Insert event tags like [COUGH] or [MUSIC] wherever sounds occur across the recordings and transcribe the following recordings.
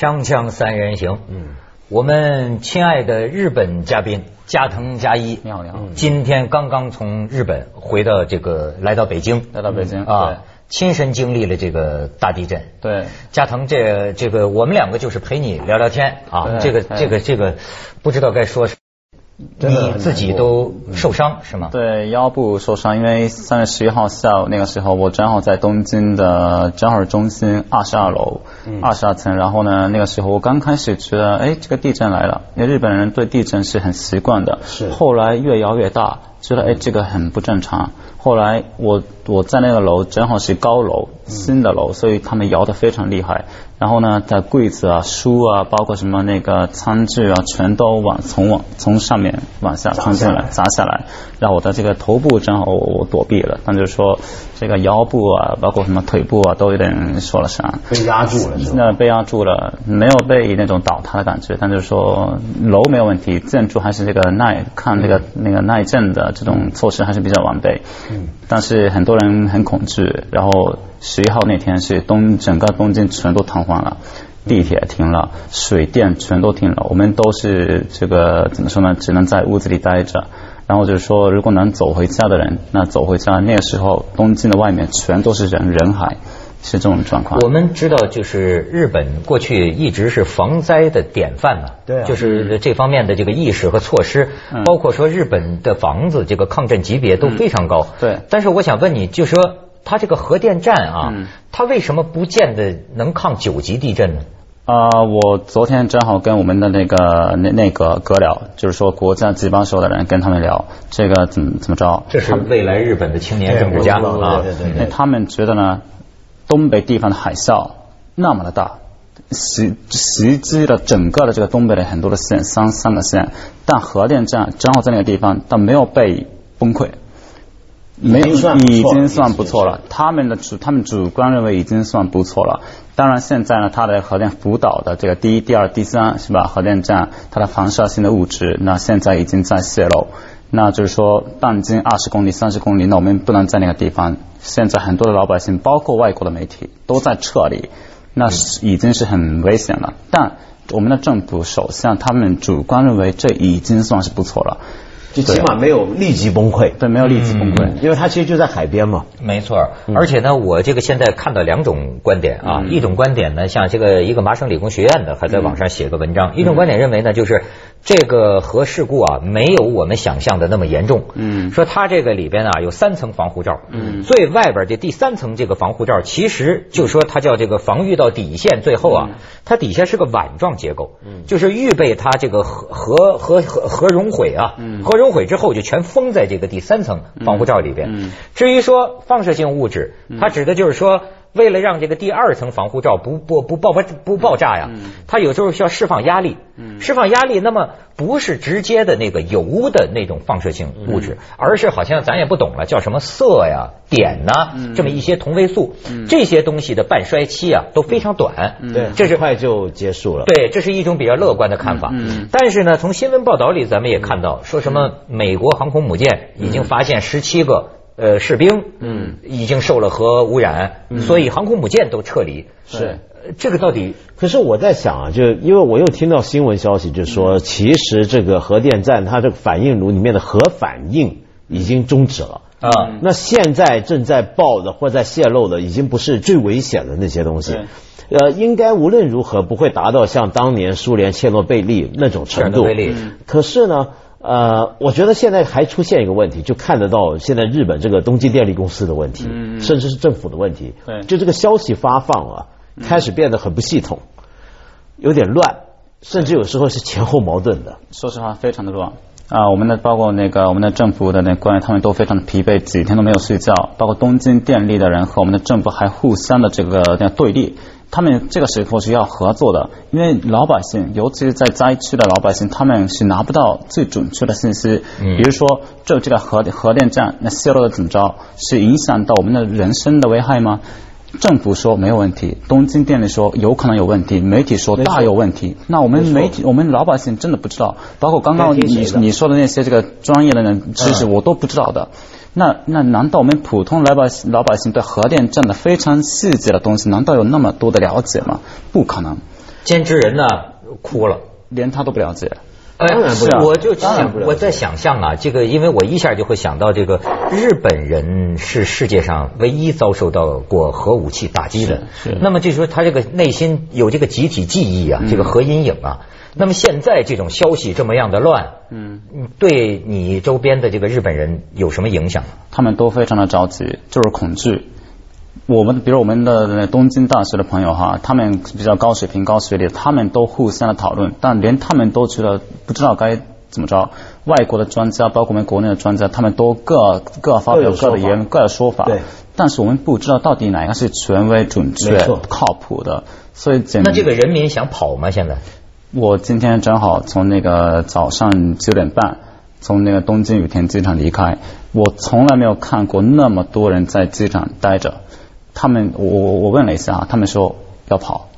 锵锵三人行，嗯，我们亲爱的日本嘉宾加藤加一，你好你好今天刚刚从日本回到这个来到北京，来到北京啊，亲身经历了这个大地震。对，加藤，这这个我们两个就是陪你聊聊天啊，这个哎。这个这个不知道该说什么，真的你自己都受伤是吗？对腰部受伤，因为三月十一号下午那个时候，我正好在东京的正好中心二十二楼，二十二层。然后呢，那个时候我刚开始觉得，哎，这个地震来了，因为日本人对地震是很习惯的。是后来越摇越大，觉得哎这个很不正常。后来我我在那个楼正好是高楼，新的楼，所以他们摇得非常厉害。然后呢，在柜子啊、书啊，包括什么那个餐具啊，全都往从往从上面往下冲进来，砸下来。然后我的这个头部正好我我躲避了，但就是说这个腰部啊，包括什么腿部啊，都有点受了伤。被压住了是吧？那被压住了，没有被那种倒塌的感觉，但就是说楼没有问题，建筑还是这个耐看这个那个耐震的这种措施还是比较完备。嗯，但是很多人很恐惧，然后十一号那天是东整个东京全都瘫痪了。地铁停了，水电全都停了，我们都是这个怎么说呢？只能在屋子里待着。然后就是说，如果能走回家的人，那走回家。那个时候，东京的外面全都是人，人海，是这种状况。我们知道，就是日本过去一直是防灾的典范嘛、对啊就是这方面的这个意识和措施，嗯包括说日本的房子这个抗震级别都非常高。对但是我想问你，就说它这个核电站啊，嗯它为什么不见得能抗九级地震呢？啊、我昨天正好跟我们的那个那那个哥聊，就是说国家机关所有的人跟他们聊这个怎么怎么着。这是未来日本的青年政治家啊对。对对那他们觉得呢，东北地方的海啸那么的大，袭袭击了整个的这个东北的很多的县，三三个县，但核电站正好在那个地方，但没有被崩溃。没有，已经算不错了已经算不错了。他们的主，他们主观认为已经算不错了。当然，现在呢，它的核电福岛的这个第一、第二、第三是吧？核电站它的放射性的物质，那现在已经在泄漏。那就是说，半径二十公里、三十公里，那我们不能在那个地方。现在很多的老百姓，包括外国的媒体，都在撤离，那是已经是很危险了。但我们的政府、首相他们主观认为这已经算是不错了，就起码没有立即崩溃，对，没有立即崩溃。因为它其实就在海边嘛。没错，而且呢，我这个现在看到两种观点啊，一种观点呢，像这个一个麻省理工学院的还在网上写个文章，一种观点认为呢，就是这个核事故啊，没有我们想象的那么严重。嗯。说它这个里边啊有三层防护罩，嗯。最外边这第三层这个防护罩，其实就说它叫这个防御到底线，最后啊，它底下是个碗状结构，就是预备它这个核核核核核熔毁啊，核熔毁之后就全封在这个第三层防护罩里边。嗯。至于说放射性物质，它指的就是说，为了让这个第二层防护罩不不不爆不不爆炸呀，它有时候需要释放压力，释放压力，那么不是直接的那个油的那种放射性物质，而是好像咱也不懂了，叫什么色呀、碘呐，这么一些同位素，这些东西的半衰期啊都非常短，对，这是很快就结束了。对，这是一种比较乐观的看法。嗯。但是呢，从新闻报道里咱们也看到，说什么美国航空母舰已经发现十七个呃士兵，嗯，已经受了核污染，所以航空母舰都撤离。是呃这个到底可是我在想啊，就因为我又听到新闻消息，就是说，其实这个核电站它这个反应炉里面的核反应已经终止了。啊？那现在正在爆的或在泄漏的，已经不是最危险的那些东西。呃，应该无论如何不会达到像当年苏联切诺贝利那种程度。切诺贝利可是呢，呃，我觉得现在还出现一个问题，就看得到现在日本这个东京电力公司的问题，嗯甚至是政府的问题。对就这个消息发放啊，开始变得很不系统，有点乱，甚至有时候是前后矛盾的。说实话，非常的乱啊！我们的包括那个我们的政府的那官员，他们都非常的疲惫，几天都没有睡觉。包括东京电力的人和我们的政府还互相的这个这样对立。他们这个时候是要合作的，因为老百姓，尤其是在灾区的老百姓，他们是拿不到最准确的信息。嗯比如说，这这个核核电站那泄漏的怎么着，是影响到我们的人身的危害吗？政府说没有问题，东京电力说有可能有问题，媒体说大有问题。那我们媒体，我们老百姓真的不知道，包括刚刚你你说的那些这个专业的人知识，嗯我都不知道的。那那难道我们普通老百姓老百姓对核电站的非常细致的东西，难道有那么多的了解吗？不可能。监制人呢哭了。连他都不了解。哎当然不了我就想我在想象啊，这个因为我一下就会想到这个日本人是世界上唯一遭受到过核武器打击的。是是那么就说他这个内心有这个集体记忆啊，这个核阴影啊。那么现在这种消息这么样的乱，嗯，对你周边的这个日本人有什么影响？他们都非常的着急，就是恐惧。我们比如我们的东京大学的朋友哈，他们比较高水平、高学历，他们都互相的讨论，但连他们都觉得不知道该怎么着。外国的专家，包括我们国内的专家，他们都各各发表各的言论、各的说法。对。但是我们不知道到底哪个是权威、准确靠谱的，所以简那这个人民想跑吗？现在？我今天正好从那个早上九点半从那个东京羽田机场离开，我从来没有看过那么多人在机场待着。他们，我我问了一下，他们说要跑，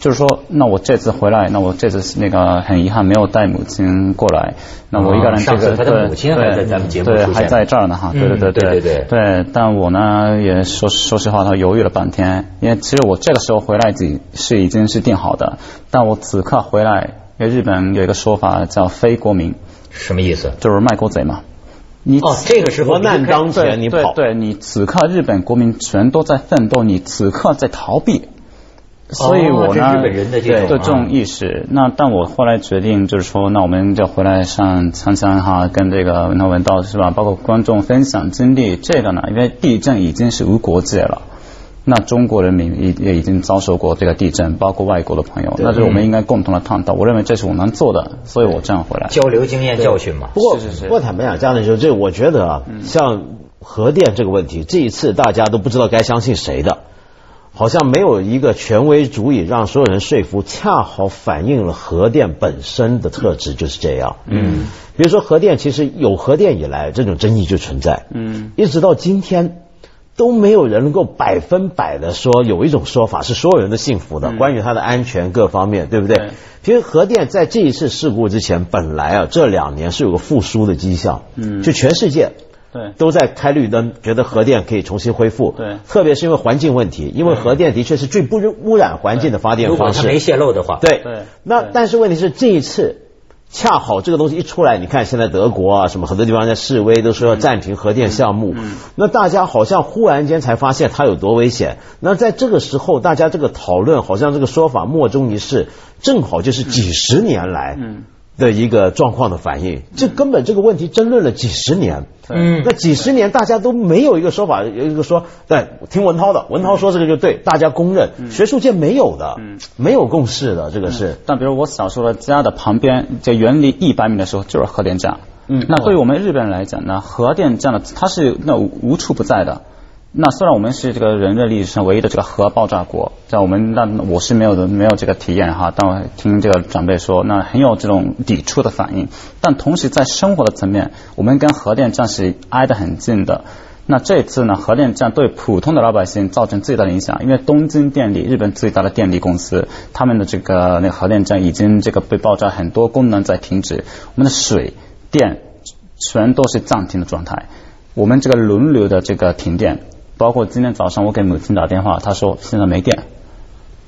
就是说，那我这次回来，那我这次那个很遗憾没有带母亲过来，那我一个人这上次他的母亲还在咱们节目对出现还在这儿呢哈，对对对嗯对对对对，但我呢也说说实话，他犹豫了半天，因为其实我这个时候回来已是已经是定好的，但我此刻回来，因为日本有一个说法叫非国民，什么意思？就是卖国贼嘛。你哦，这个时候国难当前，你跑，对对，你此刻日本国民全都在奋斗，你此刻在逃避。所以我呢，哦这日本人的这种啊对这种意识。那但我后来决定就是说，那我们就回来上锵锵哈，跟这个文涛文道是吧？包括观众分享经历。这个呢，因为地震已经是无国界了。那中国人民也也已经遭受过这个地震，包括外国的朋友，那是我们应该共同的探讨。我认为这是我能做的，所以我这样回来。交流经验教训嘛。不过，是是是不过坦白讲，家人说，这我觉得啊，像核电这个问题，这一次大家都不知道该相信谁的，好像没有一个权威足以让所有人说服，恰好反映了核电本身的特质就是这样。嗯，比如说核电，其实有核电以来，这种争议就存在。嗯，一直到今天。都没有人能够百分百的说有一种说法是所有人都信服的，关于它的安全各方面，对不对？对其实核电在这一次事故之前，本来啊这两年是有个复苏的迹象，嗯就全世界对。都在开绿灯，觉得核电可以重新恢复，对。特别是因为环境问题，因为核电的确是最不污染环境的发电方如果它没，泄漏的话，对。对。那对。但是问题是这一次。恰好这个东西一出来，你看现在德国啊，什么很多地方在示威，都说要暂停核电项目。那大家好像忽然间才发现它有多危险。那在这个时候，大家这个讨论好像这个说法莫衷一是，正好就是几十年来的一个状况的反应。这根本这个问题争论了几十年。嗯那几十年大家都没有一个说法，有一个说，对，听文涛的，文涛说这个就对，大家公认，学术界没有的，嗯没有共识的，这个是。但比如我小时候的家的旁边，在远离一百米的时候就是核电站。嗯那对于我们日本人来讲呢，核电站的它是那无无处不在的。那虽然我们是这个人类历史上唯一的这个核爆炸国，在我们那我是没有的没有这个体验哈，但我听这个长辈说，那很有这种抵触的反应。但同时在生活的层面，我们跟核电站是挨得很近的。那这次呢，核电站对普通的老百姓造成最大的影响，因为东京电力，日本最大的电力公司，他们的这个那个核电站已经这个被爆炸，很多功能在停止，我们的水电全都是暂停的状态，我们这个轮流的这个停电，包括今天早上我给母亲打电话，她说现在没电，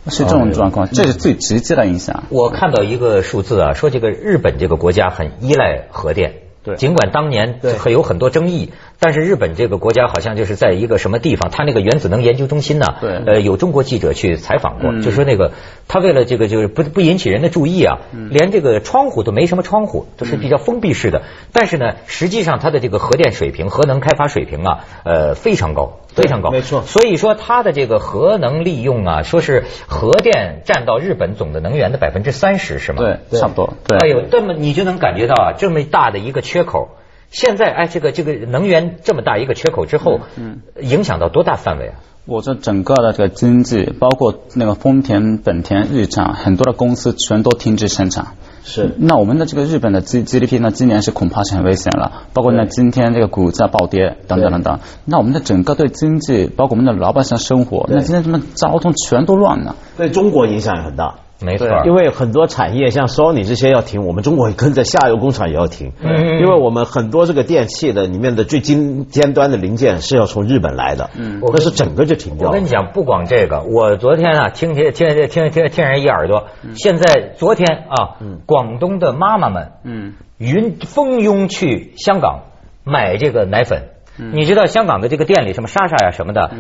是这种状况，这是最直接的影响。我看到一个数字啊，说这个日本这个国家很依赖核电。对尽管当年对很有很多争议，但是日本这个国家好像就是在一个什么地方，它那个原子能研究中心呢，对。呃，有中国记者去采访过，嗯。就说那个他为了这个就是不不引起人的注意啊，嗯。连这个窗户都没什么窗户，都是比较封闭式的。但是呢，实际上它的这个核电水平、核能开发水平啊，呃，非常高，非常高，没错。所以说它的这个核能利用啊，说是核电占到日本总的能源的百分之三十，是吗？对，对。差不多。对，哎呦，这么你就能感觉到啊，这么大的一个缺口，现在哎，这个这个能源这么大一个缺口之后，嗯，影响到多大范围啊？我这整个的这个经济，包括那个丰田、本田、日产，很多的公司全都停止生产。是那我们的这个日本的 G GDP 呢，今年是恐怕是很危险了，包括呢今天这个股价暴跌等等等等。那我们的整个对经济，包括我们的老百姓生活，那今天什么交通全都乱了。对中国影响也很大。没错，因为很多产业像 Sony 这些要停，我们中国跟着下游工厂也要停，嗯。因为我们很多这个电器的里面的最尖尖端的零件是要从日本来的，嗯，那是整个就停掉了。我跟你讲，不光这个，我昨天啊，听听听听听听听人一耳朵，现在昨天啊，广东的妈妈们，嗯，云蜂拥去香港买这个奶粉。你知道香港的这个店里什么莎莎呀什么的，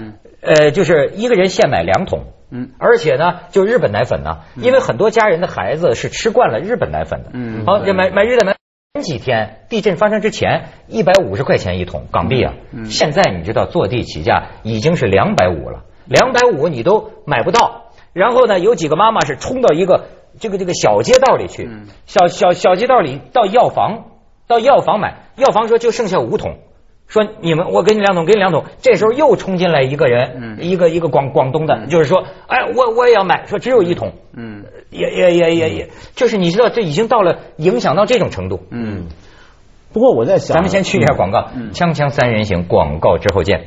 呃，就是一个人限买两桶，嗯，而且呢，就日本奶粉呢，因为很多家人的孩子是吃惯了日本奶粉的，嗯好，买买日本奶。前几天地震发生之前，一百五十块钱一桶港币啊，现在你知道坐地起价已经是两百五了，两百五你都买不到。然后呢，有几个妈妈是冲到一个这个这个小街道里去，小小小街道里到药房，到药房买，药房说就剩下五桶。说你们，我给你两桶，给你两桶。这时候又冲进来一个人，一个一个广广东的，就是说，哎，我我也要买，说只有一桶，嗯，也也也也也，就是你知道，这已经到了影响到这种程度。嗯，不过我在想，咱们先去一下广告，锵锵三人行广告之后见。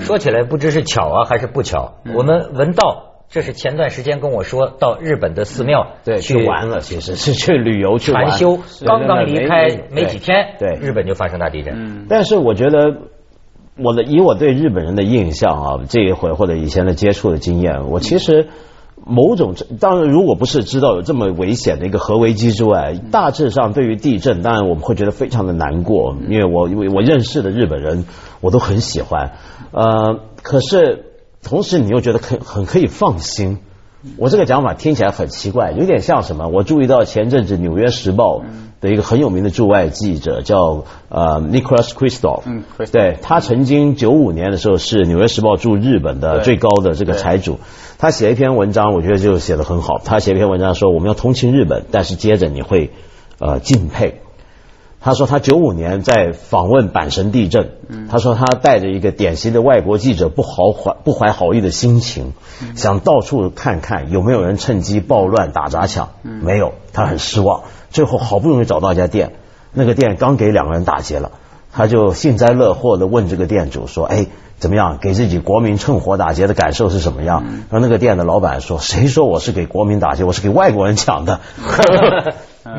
说起来不知是巧啊还是不巧，我们文道这是前段时间跟我说到日本的寺庙对去玩了，其实是 [LAUGHS] 去旅游去玩。禅修，刚刚离开没几天，对。日本就发生大地震。嗯。但是我觉得，我的以我对日本人的印象啊，这一回或者以前的接触的经验，我其实某种当然，如果不是知道有这么危险的一个核危机之外，大致上对于地震，当然我们会觉得非常的难过，因为我因为我认识的日本人，我都很喜欢，呃，可是同时你又觉得很很可以放心。我这个讲法听起来很奇怪，有点像什么？我注意到前阵子《纽约时报》的一个很有名的驻外记者叫呃 Nicholas Crystal，嗯对他曾经九五年的时候是《纽约时报》驻日本的最高的这个财主，他写一篇文章，我觉得就写得很好。他写一篇文章说我们要同情日本，但是接着你会呃敬佩。他说他九五年在访问阪神地震，他说他带着一个典型的外国记者不好怀不怀好意的心情，想到处看看有没有人趁机暴乱打砸抢，没有，他很失望。最后好不容易找到一家店，那个店刚给两个人打劫了，他就幸灾乐祸的问这个店主说：“哎，怎么样？给自己国民趁火打劫的感受是什么样？”然后那个店的老板说：“谁说我是给国民打劫？我是给外国人抢的。[LAUGHS] ”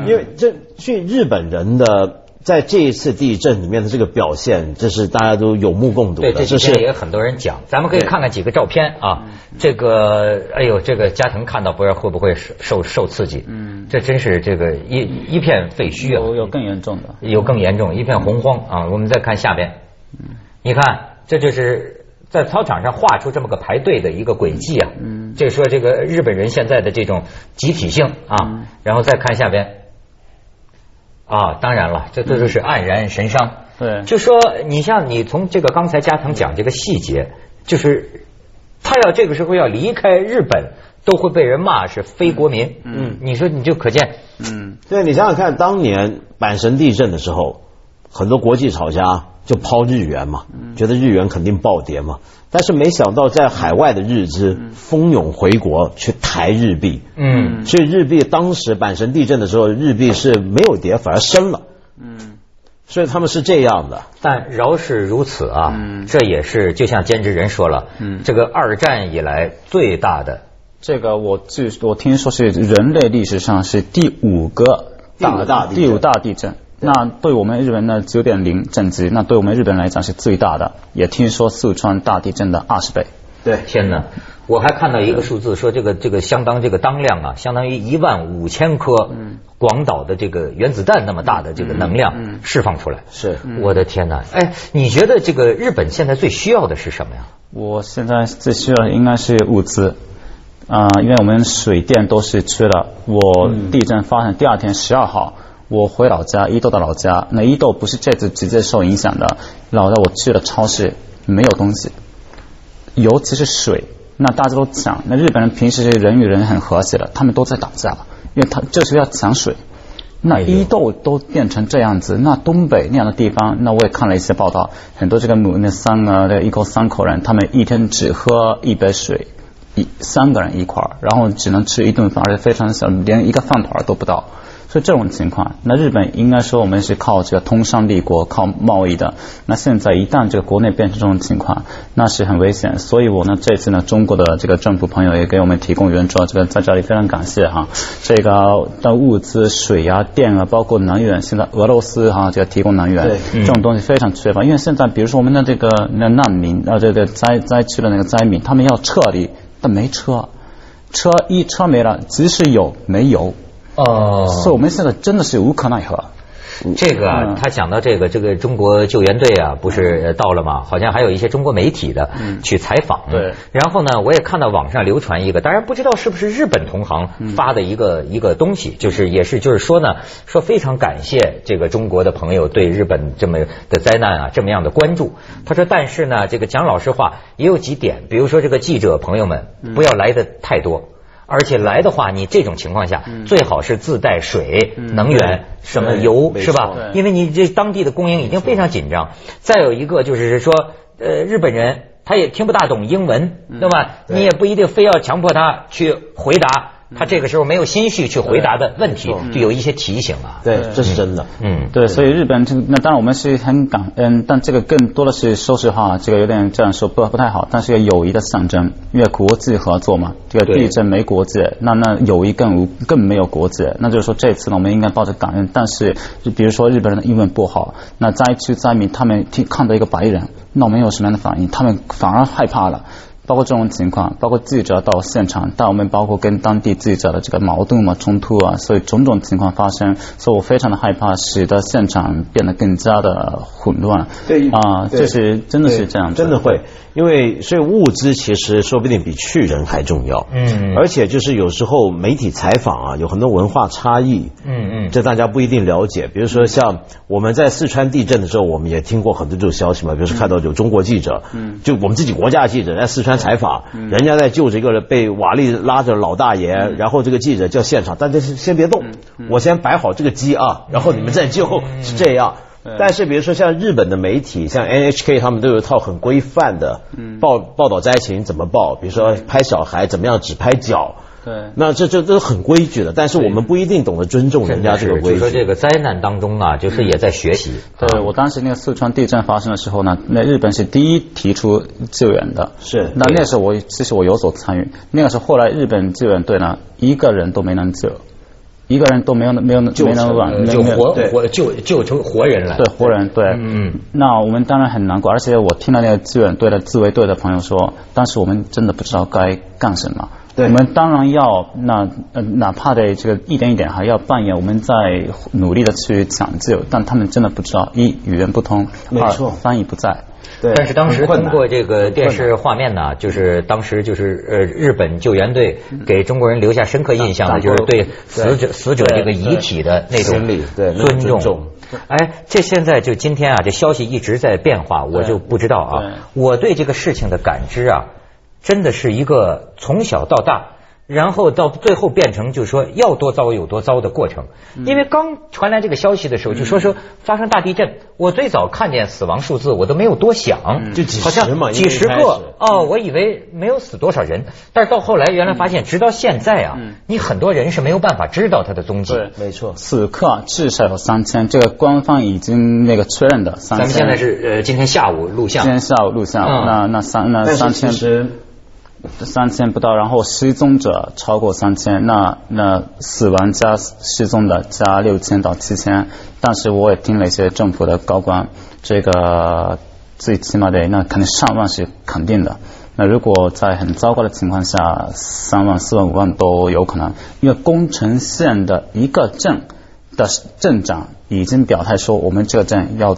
因为这去日本人的在这一次地震里面的这个表现，这是大家都有目共睹，的。对这是也有很多人讲，咱们可以看看几个照片啊。这个，哎呦，这个加藤看到不知道会不会受受受刺激？嗯，这真是这个一一片废墟啊，有有更严重的，有更严重，一片洪荒啊。我们再看下边，你看，这就是在操场上画出这么个排队的一个轨迹啊。嗯，这说这个日本人现在的这种集体性啊，然后再看下边。啊，当然了，这这都是黯然神伤。对就说你像你从这个刚才加藤讲这个细节，就是他要这个时候要离开日本，都会被人骂是非国民。嗯，你说你就可见，嗯，对你想想看，当年阪神地震的时候，很多国际炒家就抛日元嘛，觉得日元肯定暴跌嘛。但是没想到，在海外的日资蜂拥回国去抬日币，嗯，所以日币当时阪神地震的时候，日币是没有跌，反而升了。嗯，所以他们是这样的。但饶是如此啊，嗯这也是就像兼职人说了，嗯这个二战以来最大的这个我据我听说是人类历史上是第五个大第五大地震。那对我们日本的九点零震级，那对我们日本来讲是最大的。也听说四川大地震的二十倍。对，天哪！我还看到一个数字，说这个这个相当这个当量啊，相当于一万五千颗广岛的这个原子弹那么大的这个能量释放出来。是我的天哪！哎，你觉得这个日本现在最需要的是什么呀？我现在最需要的应该是物资，啊、因为我们水电都是缺的。我地震发生第二天十二号，我回老家伊豆的老家，那伊豆不是这次直接受影响的，老家我去了超市没有东西，尤其是水，那大家都抢。那日本人平时人与人很和谐的，他们都在打架，因为他就是要抢水。那伊豆都变成这样子，那东北那样的地方，那我也看了一些报道，很多这个母那三啊，这个一口三口人，他们一天只喝一杯水，一三个人一块儿，然后只能吃一顿饭，而且非常小，连一个饭团都不到。所以这种情况，那日本应该说我们是靠这个通商立国，靠贸易的。那现在一旦这个国内变成这种情况，那是很危险。所以我呢这次呢，中国的这个政府朋友也给我们提供援助，这个在这里非常感谢哈。这个的物资、水啊、电啊，包括能源，现在俄罗斯哈这个提供能源，这种东西非常缺乏。因为现在比如说我们的这个那难民啊，这个灾灾区的那个灾民，他们要撤离，但没车，车一车没了，即使有没油。哦，所以我们现在真的是无可奈何。这个啊，他讲到这个，这个中国救援队啊，不是到了吗？好像还有一些中国媒体的去采访。对。然后呢，我也看到网上流传一个，当然不知道是不是日本同行发的一个一个东西，就是也是就是说呢，说非常感谢这个中国的朋友对日本这么的灾难啊这么样的关注。他说，但是呢，这个讲老实话，也有几点，比如说这个记者朋友们不要来的太多。而且来的话，你这种情况下最好是自带水、能源、什么油，是吧？因为你这当地的供应已经非常紧张。再有一个就是说，呃，日本人他也听不大懂英文，对吧？你也不一定非要强迫他去回答。他这个时候没有心绪去回答的问题，就有一些提醒啊。对，这是真的。嗯，对，所以日本这那当然我们是很感恩，但这个更多的是说实话，这个有点这样说不不太好，但是个友谊的象征，因为国际合作嘛，这个地震没国界，那那友谊更无更没有国界，那就是说这次呢，我们应该抱着感恩，但是就比如说日本人的英文不好，那灾区灾民他们听看到一个白人，那我们有什么样的反应？他们反而害怕了。包括这种情况，包括记者到现场，但我们包括跟当地记者的这个矛盾嘛、冲突啊，所以种种情况发生，所以我非常的害怕，使得现场变得更加的混乱。对啊，这是真的是这样，真的会，因为所以物资其实说不定比去人还重要。嗯，而且就是有时候媒体采访啊，有很多文化差异。嗯嗯，这大家不一定了解。比如说像我们在四川地震的时候，我们也听过很多这种消息嘛，比如说看到有中国记者，嗯，就我们自己国家的记者在四川。采访，人家在救这个被瓦砾拉着老大爷，然后这个记者叫现场，大家先别动，我先摆好这个机啊，然后你们再救，是这样。但是比如说像日本的媒体，像 NHK，他们都有一套很规范的报报道灾情怎么报，比如说拍小孩怎么样只拍脚。对，那这这都很规矩的，但是我们不一定懂得尊重人家这个规矩。说这个灾难当中啊，就是也在学习。对我当时那个四川地震发生的时候呢，那日本是第一提出救援的。是。那那时候我其实我有所参与。那个时候后来日本救援队呢，一个人都没能救，一个人都没有没有救没能往救活活救救成活人了。对活人对。嗯。那我们当然很难过，而且我听到那个救援队的自卫队的朋友说，当时我们真的不知道该干什么。我们当然要那呃，哪怕的这个一点一点还要扮演我们在努力的去抢救，但他们真的不知道一语言不通，二翻译不在。对，但是当时通过这个电视画面呢，就是当时就是呃日本救援队给中国人留下深刻印象的就是对死者死者这个遗体的那种尊重。哎，这现在就今天啊，这消息一直在变化，我就不知道啊，我对这个事情的感知啊。真的是一个从小到大。然后到最后变成就是说要多糟有多糟的过程，因为刚传来这个消息的时候就说说发生大地震，我最早看见死亡数字我都没有多想，就几十嘛，几十个哦，我以为没有死多少人，但是到后来原来发现，直到现在啊，你很多人是没有办法知道他的踪迹。对，没错，此刻至少有三千，这个官方已经那个确认的三千。咱们现在是呃今天下午录像，今天下午录像，那那三那三千。三千不到，然后失踪者超过三千，那那死亡加失踪的加六千到七千，但是我也听了一些政府的高官，这个最起码得那肯定上万是肯定的。那如果在很糟糕的情况下，三万、四万、五万都有可能，因为宫城县的一个镇的镇长已经表态说，我们这个镇要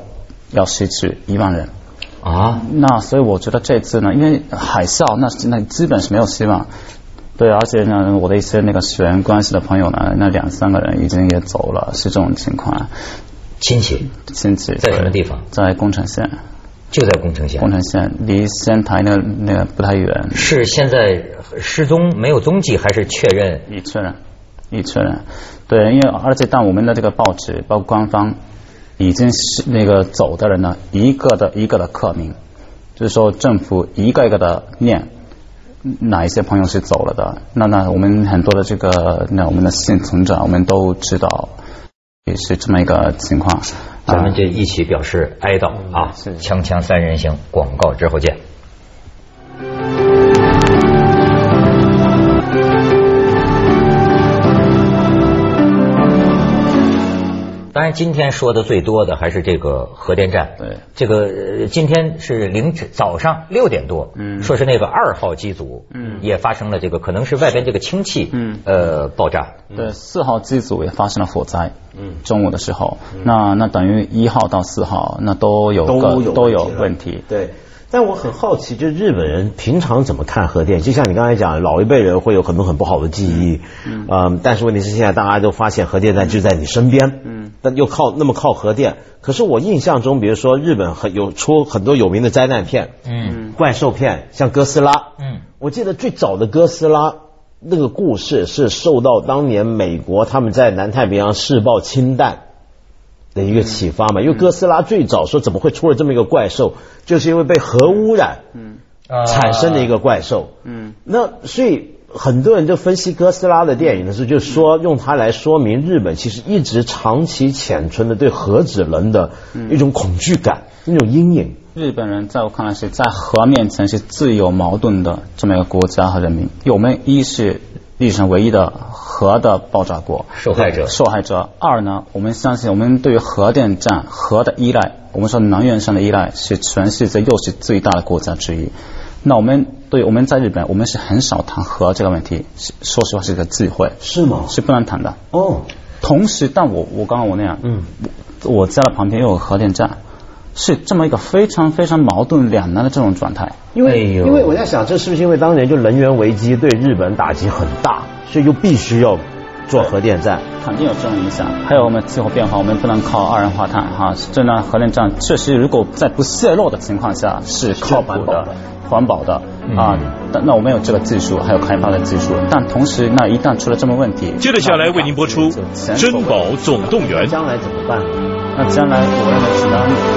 要失去一万人。啊，那所以我觉得这次呢，因为海啸，那那基本是没有希望。对，而且呢，我的一些那个血缘关系的朋友呢，那两三个人已经也走了，是这种情况。亲戚，亲戚在什么地方？在宫城县，就在宫城县。宫城县离仙台那那个不太远。是现在失踪没有踪迹，还是确认？已确认，已确认。对，因为而且但我们的这个报纸，包括官方。已经是那个走的人呢，一个的一个的刻名，就是说政府一个一个的念哪一些朋友是走了的。那那我们很多的这个那我们的幸存者，我们都知道。也是这么一个情况。咱们就一起表示哀悼啊！锵锵三人行，广告之后见。当然，今天说的最多的还是这个核电站。对，这个今天是凌晨早上六点多，嗯，说是那个二号机组，嗯，也发生了这个可能是外边这个氢气，嗯，呃，爆炸。对，四号机组也发生了火灾。嗯，中午的时候，那那等于一号到四号那都有都有都有问题。对。但我很好奇，就日本人平常怎么看核电？就像你刚才讲，老一辈人会有很多很不好的记忆，嗯，但是问题是现在大家都发现核电站就在你身边，嗯，但又靠那么靠核电。可是我印象中，比如说日本很有出很多有名的灾难片，嗯，怪兽片，像哥斯拉，嗯，我记得最早的哥斯拉那个故事是受到当年美国他们在南太平洋试爆氢弹。的一个启发嘛，因为哥斯拉最早说怎么会出了这么一个怪兽，就是因为被核污染，嗯，产生的一个怪兽，嗯，那所以很多人就分析哥斯拉的电影的时候，就说用它来说明日本其实一直长期潜存的对核子能的一种恐惧感，那种阴影。日本人在我看来是在核面前是自有矛盾的这么一个国家和人民，我们一是。历史上唯一的核的爆炸国，受害者，受害者。二呢，我们相信，我们对于核电站、核的依赖，我们说能源上的依赖是全世界又是最大的国家之一。那我们对我们在日本，我们是很少谈核这个问题，说实话是一个忌讳。是吗？是不能谈的。哦。同时，但我我刚刚我那样，嗯，我家的旁边又有核电站。是这么一个非常非常矛盾两难的这种状态，因为因为我在想，这是不是因为当年就能源危机对日本打击很大，所以就必须要做核电站，肯定有这种影响。还有我们气候变化，我们不能靠二氧化碳哈，这呢核电站确实如果在不泄漏的情况下是靠谱的、环保的啊。那我们有这个技术，还有开发的技术，但同时那一旦出了这么问题，接着下来为您播出《珍宝总动员》，将来怎么办？那将来我认为是当。